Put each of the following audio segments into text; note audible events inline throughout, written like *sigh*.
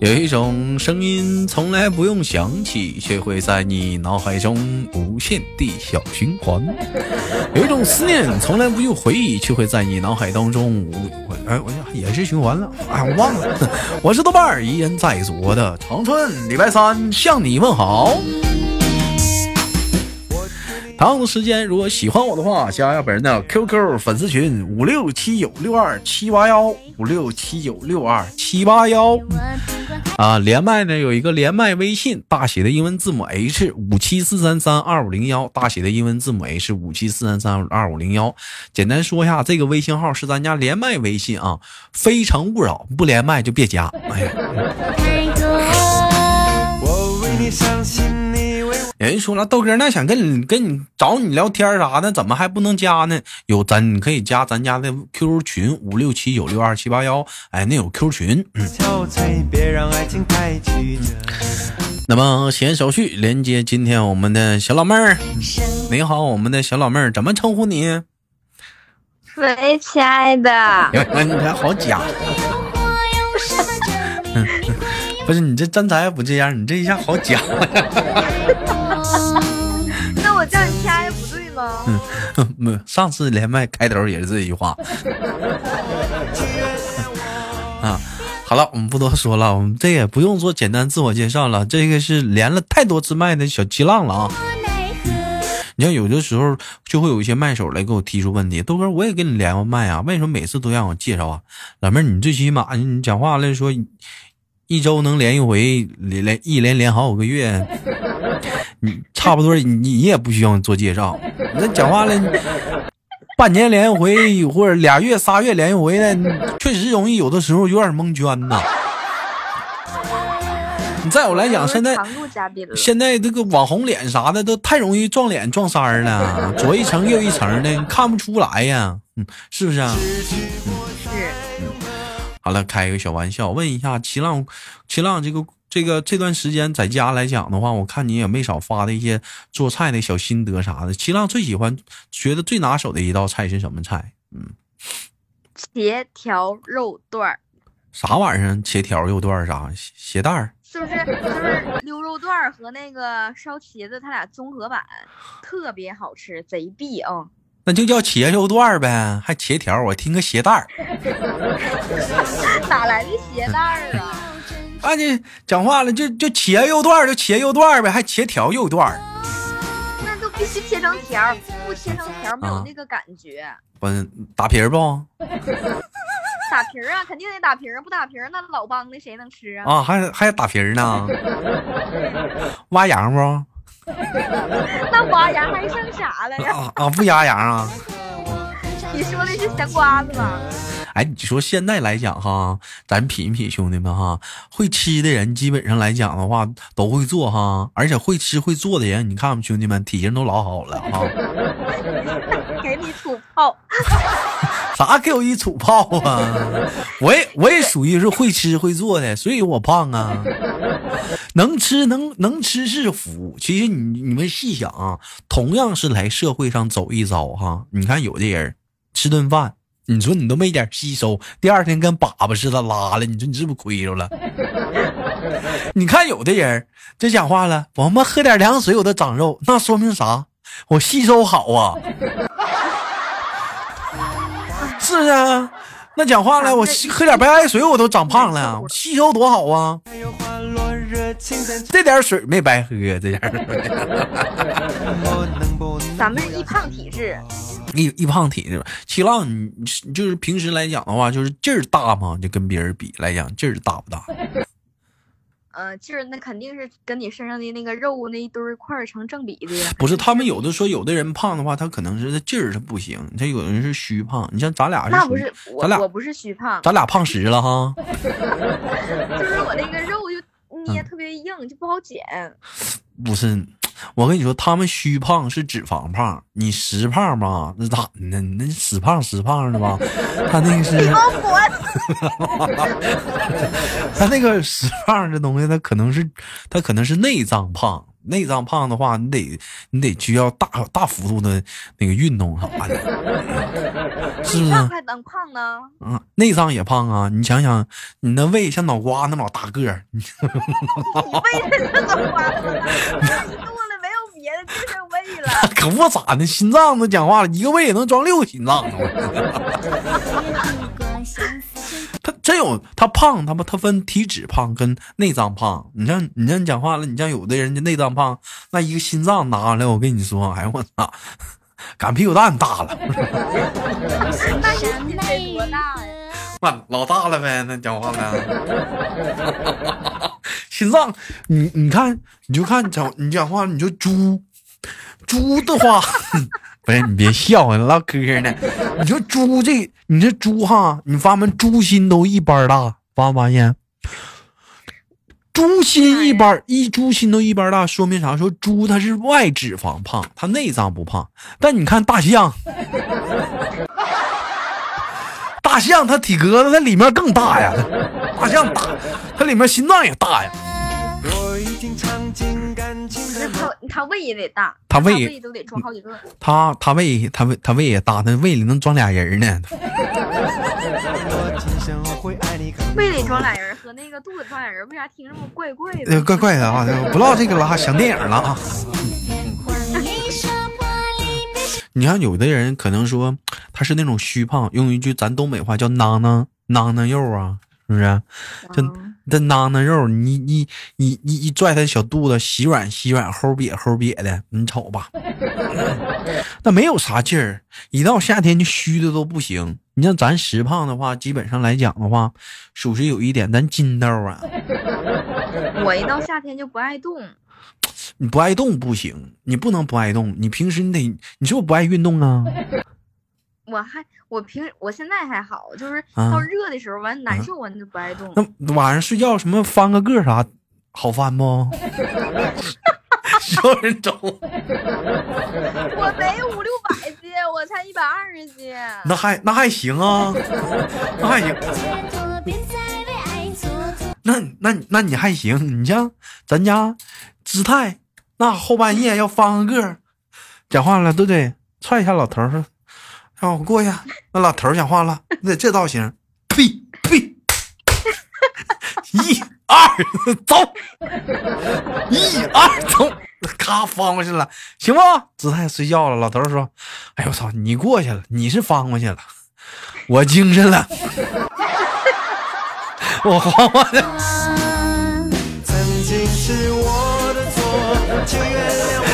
有一种声音从来不用想起，却会在你脑海中无限地小循环；有一种思念从来不用回忆，却会在你脑海当中无哎，我也是循环了，哎，我忘了。*laughs* 我是豆瓣儿，依然在左的长春，礼拜三向你问好。同样的时间，如果喜欢我的话，加下本人的 QQ 粉丝群五六七九六二七八幺五六七九六二七八幺。啊，连麦呢有一个连麦微信，大写的英文字母 H 五七四三三二五零幺，大写的英文字母 H 五七四三三二五零幺。简单说一下，这个微信号是咱家连麦微信啊，非诚勿扰，不连麦就别加。哎呀。有人说了，豆哥那想跟你跟你找你聊天啥的，怎么还不能加呢？有咱你可以加咱家的 QQ 群五六七九六二七八幺，哎，那有 Q 群。嗯。那么闲手续连接今天我们的小老妹儿，你好，我们的小老妹儿怎么称呼你？喂，亲爱的。你还好假。*laughs* 不是你这真才不这样，你这一下好假。*laughs* 上次连麦开头也是这句话。*laughs* 啊，好了，我们不多说了，我们这也不用做简单自我介绍了。这个是连了太多次麦的小激浪了啊。你像有的时候就会有一些麦手来给我提出问题，豆哥我也跟你连过麦啊，为什么每次都让我介绍啊？老妹儿，你最起码你讲话来说。一周能连一回，连连一连连好几个月，你差不多，你你也不需要做介绍。那讲话了，半年连一回，或者俩月仨月连一回的，确实容易有的时候有点蒙圈呐。你在我来讲，现在现在这个网红脸啥的都太容易撞脸撞衫了，左一层右一层的，看不出来呀，嗯，是不是啊？好了，开一个小玩笑，问一下齐浪，齐浪，这个这个这段时间在家来讲的话，我看你也没少发的一些做菜的小心得啥的。齐浪最喜欢、觉得最拿手的一道菜是什么菜？嗯，茄条肉段儿。啥玩意儿？茄条肉段儿啥？鞋带儿？是不是？就是溜肉段儿和那个烧茄子，它俩综合版，特别好吃，贼逼啊！那就叫茄肉段呗，还茄条，我听个鞋带儿。*laughs* 哪来的鞋带儿啊？啊，你讲话了，就就切肉段就切肉段呗，还切条肉段那就必须切成条，不切成条没有那个感觉。不打皮儿不？*laughs* 打皮儿啊，肯定得打皮儿，不打皮儿那老帮的谁能吃啊？啊，还还打皮儿呢？*laughs* 挖羊不？*laughs* 那挖羊还剩啥了呀？啊，不压羊啊？你说的是香瓜子吗？哎，你说现在来讲哈，咱品一品，兄弟们哈，会吃的人基本上来讲的话都会做哈，而且会吃会做的人，你看兄弟们体型都老好了哈。*laughs* 给你土炮。*laughs* 啥给我一土炮啊！*laughs* 我也我也属于是会吃会做的，所以我胖啊。能吃能能吃是福。其实你你们细想啊，同样是来社会上走一遭哈，你看有的人吃顿饭，你说你都没点吸收，第二天跟粑粑似的拉了，你说你是不是亏着了？*laughs* 你看有的人这讲话了，我妈喝点凉水我都长肉，那说明啥？我吸收好啊。*laughs* 是啊，那讲话了，我喝点白开水我都长胖了，*laughs* 我吸收多好啊！这点水没白喝，这点。咱们易胖体质，易易胖体质。七浪，你就是平时来讲的话，就是劲儿大吗？就跟别人比来讲，劲儿大不大？*laughs* 呃，劲儿那肯定是跟你身上的那个肉那一堆块儿成正比的呀。不是，他们有的说，有的人胖的话，他可能是他劲儿是不行，他有的人是虚胖。你像咱俩是，那不是咱俩我不是虚胖，咱俩胖实了哈。*laughs* 就是我那个肉就捏特别硬，就不好减。不是。我跟你说，他们虚胖是脂肪胖，你实胖吧，那咋的？那死胖死胖的吧？他那个是，*laughs* *laughs* 他那个实胖这东西，他可能是他可能是内脏胖，内脏胖的话，你得你得需要大大幅度的那个运动啥的，是不是？还能胖呢？嗯，内脏也胖啊！你想想，你那胃像脑瓜那么大个儿，你 *laughs* 胃是脑瓜那么大，你肚子没有别的，就剩胃了。*laughs* 可不咋的，心脏都讲话了，一个胃也能装六个心脏。*laughs* 他真有，他胖，他不，他分体脂胖跟内脏胖。你像你像讲话了，你像有的人家内脏胖，那一个心脏拿来，我跟你说，哎呦我操，擀屁股蛋大了。*laughs* 那老大了呗，那讲话了。心脏，你你看，你就看讲你讲话，你就猪，猪的话。*laughs* 不是你别笑，你唠嗑呢。*laughs* 你说猪这，你这猪哈，你发没猪心都一般大，发没发现？猪心一般一猪心都一般大，说明啥？说猪它是外脂肪胖，它内脏不胖。但你看大象，*laughs* 大象它体格子它里面更大呀，大象大，它里面心脏也大呀。他他胃也得大，他胃都得装好几个。他他胃他胃他胃也大，他胃里能装俩人呢。*laughs* 胃里装俩人和那个肚子装俩人，为啥听着么怪怪的？怪怪的啊！不唠这个了，想电影了啊。*laughs* 你看有的人可能说他是那种虚胖，用一句咱东北话叫“囊囊囊囊肉”啊，是不是？就。这囊囊肉，你你你你一拽他小肚子，洗软洗软，齁瘪齁瘪的，你瞅吧，*laughs* 那没有啥劲儿。一到夏天就虚的都不行。你像咱实胖的话，基本上来讲的话，属实有一点咱筋道啊。*laughs* 我一到夏天就不爱动。你不爱动不行，你不能不爱动。你平时你得，你是不是不爱运动啊？我还我平我现在还好，就是到热的时候完难受完就不爱动。那晚上睡觉什么翻个个啥好翻不？*laughs* 有人找我。*laughs* 我没五六百斤，我才一百二十斤。那还那还行啊，那还行。那那那你还行，你像咱家姿态，那后半夜要翻个个，讲话了对不对？踹一下老头说。让我过去，那老头讲话了，那这造型，呸呸，一二走，一二走，咔翻过去了，行不？姿态睡觉了。老头说：“哎呦我操，你过去了，你是翻过去了，我精神了，我慌慌的。”哎我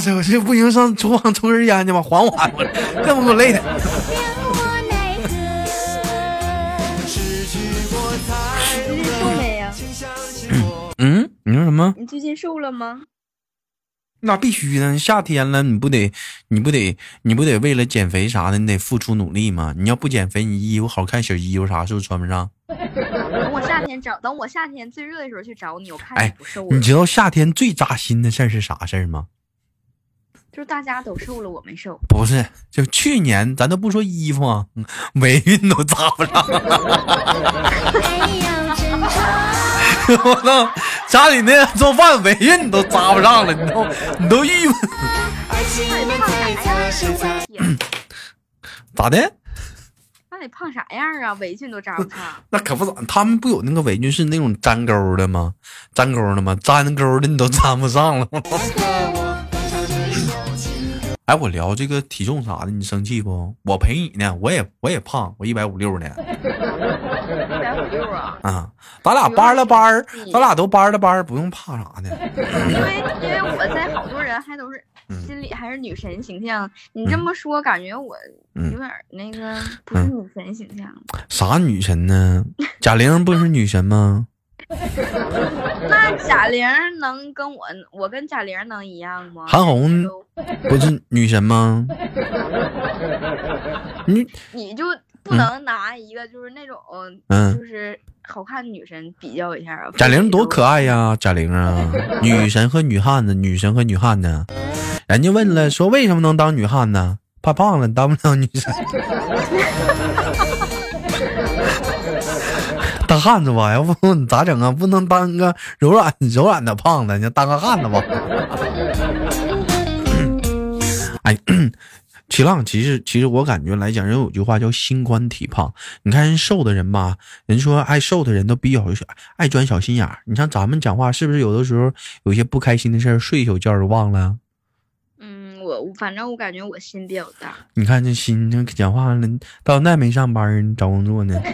操！我这不行，上厨房抽根烟去吧，缓缓我，这不给我累的。瘦没呀？嗯，你说什么？你最近瘦了吗？那必须的，夏天了，你不得，你不得，你不得为了减肥啥的，你得付出努力吗？你要不减肥，你衣服好看，小衣服啥是不是穿不上？等我夏天找，等我夏天最热的时候去找你，我看你不瘦。你知道夏天最扎心的事儿是啥事儿吗？就是大家都瘦了，我没瘦。不是，就去年咱都不说衣服啊，围裙都扎不上。*laughs* 我操，家里那做饭围裙你都扎不上了，你都你都郁闷。咋的？那得胖啥样啊？围裙都扎不上。*laughs* 那可不咋，他们不有那个围裙是那种粘钩的吗？粘钩的吗？粘钩的你都 *laughs* 粘不上了。哎，我聊这个体重啥的，你生气不？我陪你呢，我也我也胖，我一百五六呢。一百五六啊！啊，咱俩班了班咱俩都班了班不用怕啥的。因为因为我在好多人还都是心里还是女神形象，你这么说感觉我有点那个不是女神形象。啥女神呢？贾玲不是女神吗？*laughs* 那贾玲能跟我，我跟贾玲能一样吗？韩红不是女神吗？*laughs* 你你就不能拿一个就是那种嗯，就是好看女神比较一下啊？贾玲多可爱呀，贾玲啊，女神和女汉子，女神和女汉子。人家问了，说为什么能当女汉子？怕胖了，当不了女神。*laughs* 汉子吧？*laughs* 要不你咋整啊？不能当个柔软 *laughs* 柔软的胖子，你当个汉子吧。*coughs* 哎，*coughs* 齐浪，其实其实我感觉来讲，人有句话叫心宽体胖。你看人瘦的人吧，人说爱瘦的人都比较爱钻小心眼儿。你像咱们讲话，是不是有的时候有些不开心的事儿，睡一宿觉就忘了？我反正我感觉我心比较大。你看这心，这讲话了，到现在没上班，找工作呢。*laughs*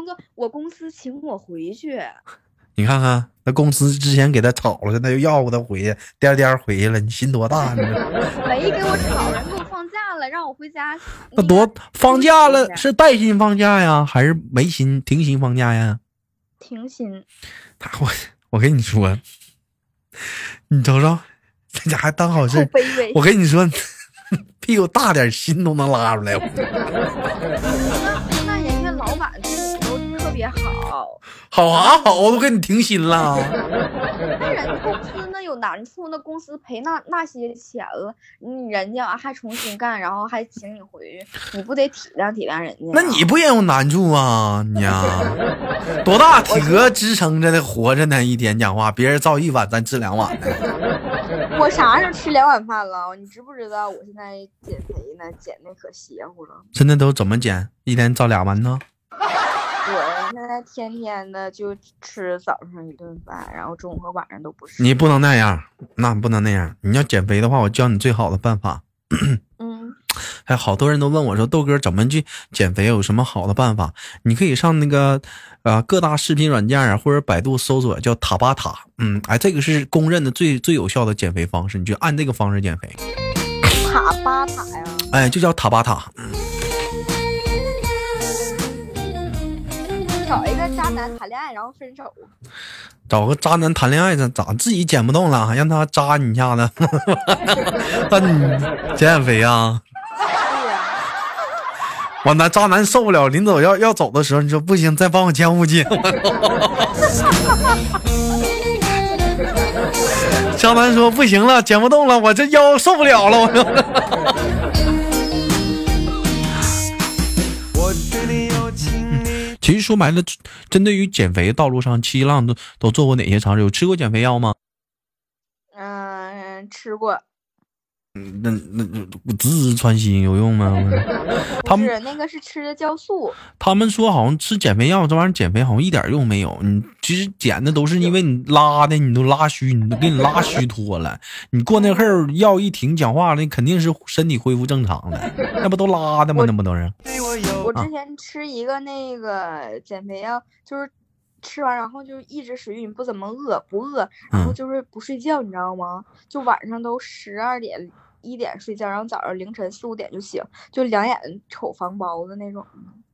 我不找工作，我公司请我回去。你看看，那公司之前给他炒了，现在又要不他回去，颠颠回去了，你心多大呢？*laughs* 没给我炒，人给我放假了，让我回家。*laughs* 那多放假了是带薪放假呀，还是没薪停薪放假呀？停薪。我我跟你说，你瞅瞅。这家还当好事，我跟你说，*laughs* 屁股大点，心都能拉出来。好，好啊好，都给你停薪了。那人家公司那有难处，那公司赔那那些钱了，你人家还重新干，然后还请你回去，你不得体谅体谅人家？那你不也有难处啊？你呀，多大体格支撑着的活着呢？一天讲话，别人造一碗，咱吃两碗呢。我啥时候吃两碗饭了？你知不知道我现在减肥呢？减的可邪乎了。现在都怎么减？一天造俩馒头？我现在天天的就吃早上一顿饭，然后中午和晚上都不吃。你不能那样，那不能那样。你要减肥的话，我教你最好的办法。嗯。还 *clears throat* 好多人都问我说：“豆哥怎么去减肥？有什么好的办法？”你可以上那个。啊，各大视频软件啊，或者百度搜索叫塔巴塔，嗯，哎，这个是公认的最最有效的减肥方式，你就按这个方式减肥。塔巴塔呀？哎，就叫塔巴塔。找一个渣男谈恋爱，然后分手。找个渣男谈恋爱，咋咋自己减不动了，让他扎你一下子？*laughs* 那你减减肥啊？完男渣男受不了，临走要要走的时候，你说不行，再帮我减五斤。*laughs* 渣男说不行了，减不动了，我这腰受不了了。我其实说白了，针对于减肥道路上，七浪都都做过哪些尝试？有吃过减肥药吗？嗯，吃过。嗯，那那那直直穿心有用吗？*laughs* 他们那个是吃的酵素。他们说好像吃减肥药这玩意儿减肥好像一点用没有。你其实减的都是因为你拉的，你都拉虚，你都给你拉虚脱了。你过那会儿药一停，讲话了，肯定是身体恢复正常了。那不都拉的吗？那不都是？我之前吃一个那个减肥药，就是吃完然后就一直食欲你不怎么饿，不饿，然后就是不睡觉，你知道吗？就晚上都十二点。一点睡觉，然后早上凌晨四五点就醒，就两眼瞅房包子那种。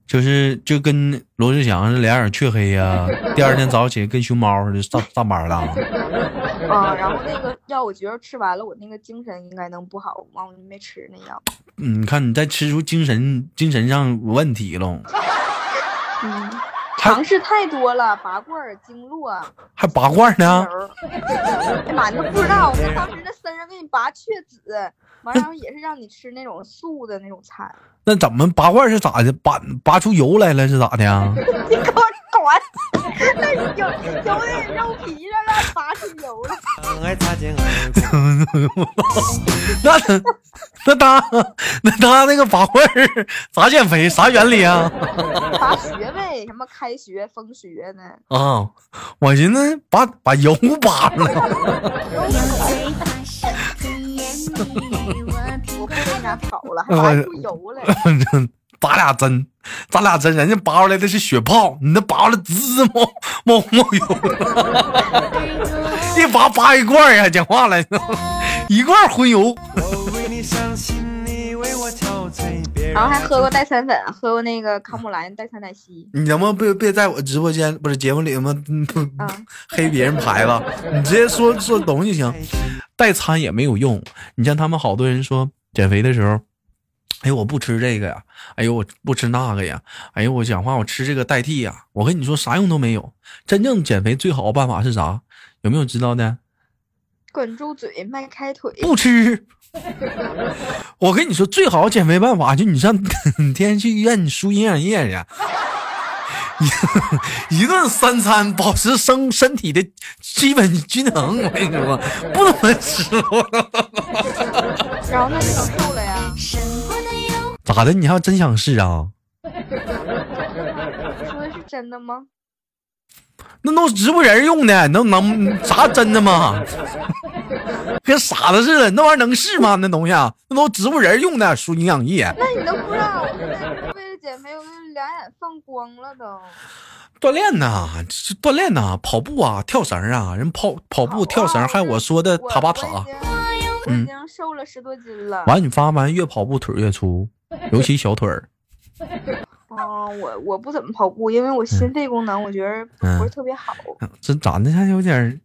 就是就跟罗志祥是两眼黢黑呀，*laughs* 第二天早上起来跟熊猫似的上上班了。*laughs* 啊，然后那个药我觉得吃完了，我那个精神应该能不好，完我就没吃那药。嗯，你看你再吃出精神精神上有问题了。嗯。尝试太多了，拔罐、经络，还拔罐呢？哎妈，你都不知道，我当时那身上给你拔雀子，完然后也是让你吃那种素的那种菜。那怎么拔罐是咋的？拔拔出油来了是咋的呀？*laughs* 你给我滚！那油油在肉皮。那那他那他那个拔罐咋减肥？啥原理啊？拔穴位，什么开穴、封穴呢？啊，我寻思把把油拔了。我跑了，拔出油来。拔俩针，扎俩针，人家拔出来的是血泡，你那拔了滋冒冒冒油。一拔拔一罐呀，讲话了，*laughs* 一罐荤油。然后还喝过代餐粉，喝过那个康姆兰代餐奶昔。你能不能别别在我直播间不是节目里吗？*laughs* 黑别人牌子，你直接说说懂就行。代餐也没有用，你像他们好多人说减肥的时候，哎呦我不吃这个呀，哎呦我不吃那个呀，哎呦我讲话我吃这个代替呀。我跟你说啥用都没有，真正减肥最好的办法是啥？有没有知道的？管住嘴，迈开腿，不吃。我跟你说，最好减肥办法就你上，你天天去医院，你输营养液去。*laughs* 一顿三餐保持身身体的基本均衡。我跟你说，不能吃。然后那就能瘦了呀？咋的？你还真想试啊？说的是真的吗？那都植物人用的，能能啥真的吗？跟傻子似的，那玩意儿能是吗？那东西，啊那都植物人用的，输营养液。那你都不知道，为了减肥，我都两眼放光了都。锻炼呐，这锻炼呐，跑步啊，跳绳啊，人跑跑步、跳绳，还有我说的塔巴塔。我已经瘦了十多斤了。完，你发完越跑步腿越粗，尤其小腿儿。哦，我我不怎么跑步，因为我心肺功能我觉得不是特别好。这长得还有点，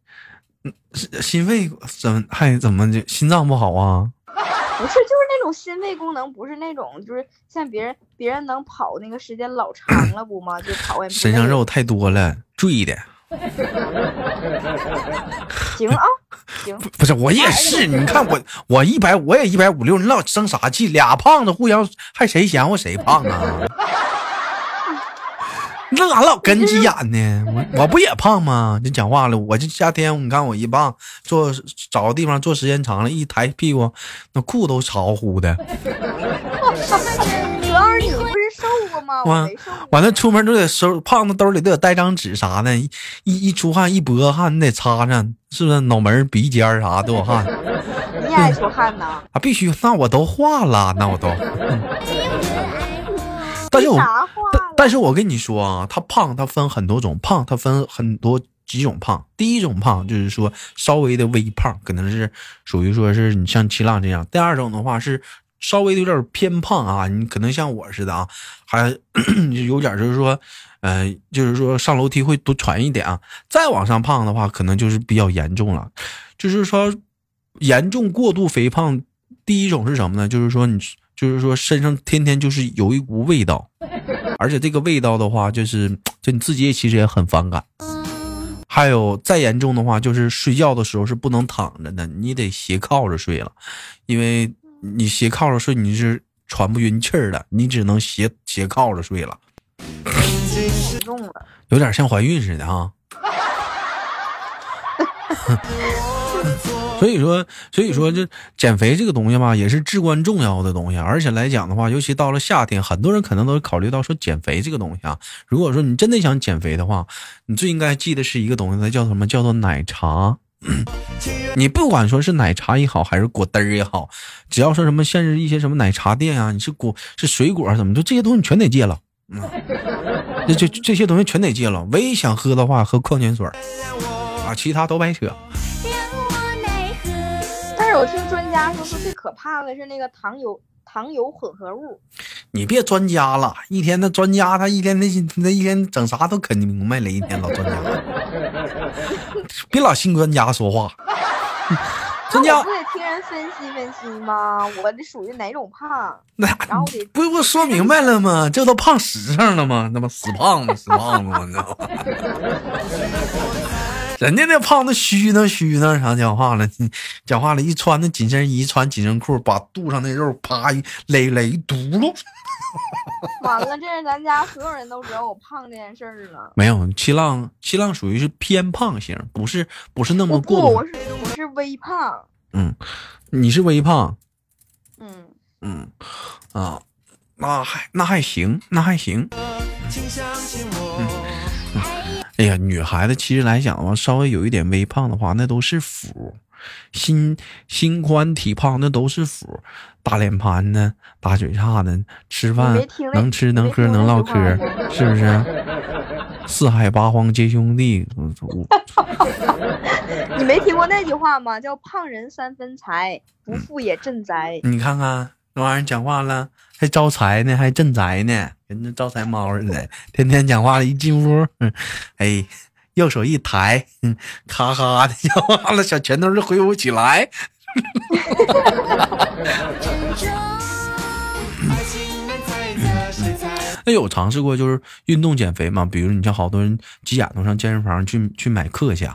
心肺怎么还怎么就心脏不好啊？*laughs* 不是，就是那种心肺功能，不是那种就是像别人别人能跑那个时间老长了不吗？就跑完身上肉太多了，坠的。*laughs* 行啊，行。不是我也是，你看我 *laughs* 我一百我也一百五六，你老生啥气？俩胖子互相还谁嫌乎谁胖啊？那俺老跟急 *laughs* 眼呢？我我不也胖吗？就讲话了，我这夏天你看我一胖，坐找个地方坐时间长了，一抬屁股，那裤都潮乎的。主要是你不是瘦过吗？*laughs* 我。完了出门都得收，胖子兜里都得带张纸啥的，一一出汗一脖汗你得擦擦，是不是？脑门鼻尖啥都有汗。*laughs* 你爱出汗呐？啊，必须，那我都化了，那我都。但是我但是我跟你说啊，他胖，他分很多种胖，他分很多几种胖。第一种胖就是说稍微的微胖，可能是属于说是你像七浪这样。第二种的话是稍微的有点偏胖啊，你可能像我似的啊，还 *coughs* 有点就是说，呃，就是说上楼梯会多喘一点啊。再往上胖的话，可能就是比较严重了，就是说严重过度肥胖。第一种是什么呢？就是说你。就是说，身上天天就是有一股味道，而且这个味道的话，就是就你自己也其实也很反感。还有再严重的话，就是睡觉的时候是不能躺着的，你得斜靠着睡了，因为你斜靠着睡你是喘不匀气儿的，你只能斜斜靠着睡了。有点像怀孕似的哈。*laughs* 所以说，所以说，这减肥这个东西吧，也是至关重要的东西。而且来讲的话，尤其到了夏天，很多人可能都考虑到说减肥这个东西啊。如果说你真的想减肥的话，你最应该记得是一个东西，它叫什么？叫做奶茶。你不管说是奶茶也好，还是果汁儿也好，只要说什么限制一些什么奶茶店啊，你是果是水果怎么就这些东西你全得戒了。嗯，这这这些东西全得戒了。唯一想喝的话，喝矿泉水啊，其他都白扯。我听专家说，说最可怕的是那个糖油糖油混合物。你别专家了，一天那专家他一天那那一天整啥都啃明白了，一天老专家，*laughs* 别老信专家说话。*laughs* 专家不得听人分析分析吗？我这属于哪种胖？那然后得不不说明白了吗？这都胖实上了吗？那不死胖子死胖子吗？你知道吗？*laughs* 人家那胖子虚呢虚呢，啥讲话了？讲话了，一穿那紧身衣，穿紧身裤，把肚上那肉啪一勒勒一嘟噜。完了，这是咱家所有人都知道我胖这件事儿了。没有，七浪七浪属于是偏胖型，不是不是那么过。我是我是微胖。嗯，你是微胖。嗯嗯啊，那还那还行，那还行。哎呀，女孩子其实来讲的话，稍微有一点微胖的话，那都是福。心心宽体胖那都是福。大脸盘呢，大嘴叉子，吃饭能吃能喝能唠嗑，是不是？四海八荒皆兄弟。*laughs* 你没听过那句话吗？叫胖人三分财，不富也镇宅。你看看那玩意儿讲话了，还招财呢，还镇宅呢。跟那招财猫似的，天天讲话了，一进屋，哎，右手一抬，咔咔的讲话了，小拳头就挥舞起来。*laughs* 那有尝试过就是运动减肥吗？比如你像好多人急眼都上健身房去去买课去。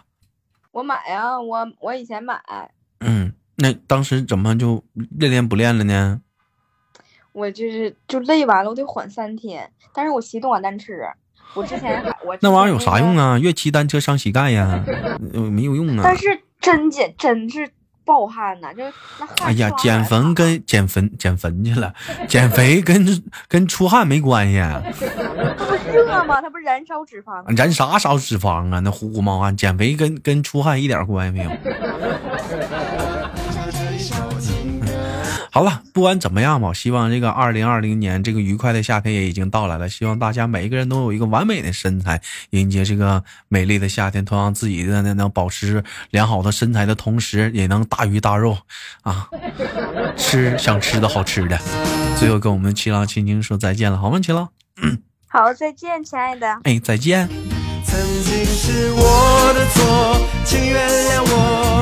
我买呀，我我以前买。嗯，那当时怎么就练练不练了呢？我就是就累完了，我得缓三天。但是我骑动感单车，我之前那玩意儿有啥用啊？啊？越骑单车伤膝盖呀，呃没有用啊但。是真减真是暴汗呐，就那汗。哎呀，减肥跟减肥减肥去了，减肥跟跟出汗没关系，啊 *laughs* 它不热吗？它不燃烧脂肪吗？燃啥烧脂肪啊？那呼呼冒汗，减肥跟跟出汗一点关系没有。*laughs* 好了，不管怎么样吧，希望这个二零二零年这个愉快的夏天也已经到来了。希望大家每一个人都有一个完美的身材，迎接这个美丽的夏天。同样，自己的那能保持良好的身材的同时，也能大鱼大肉啊，吃想吃的好吃的。最后跟我们七郎亲亲说再见了，好吗？七郎，好，再见，亲爱的。哎，再见。曾经是我的错，请原谅我。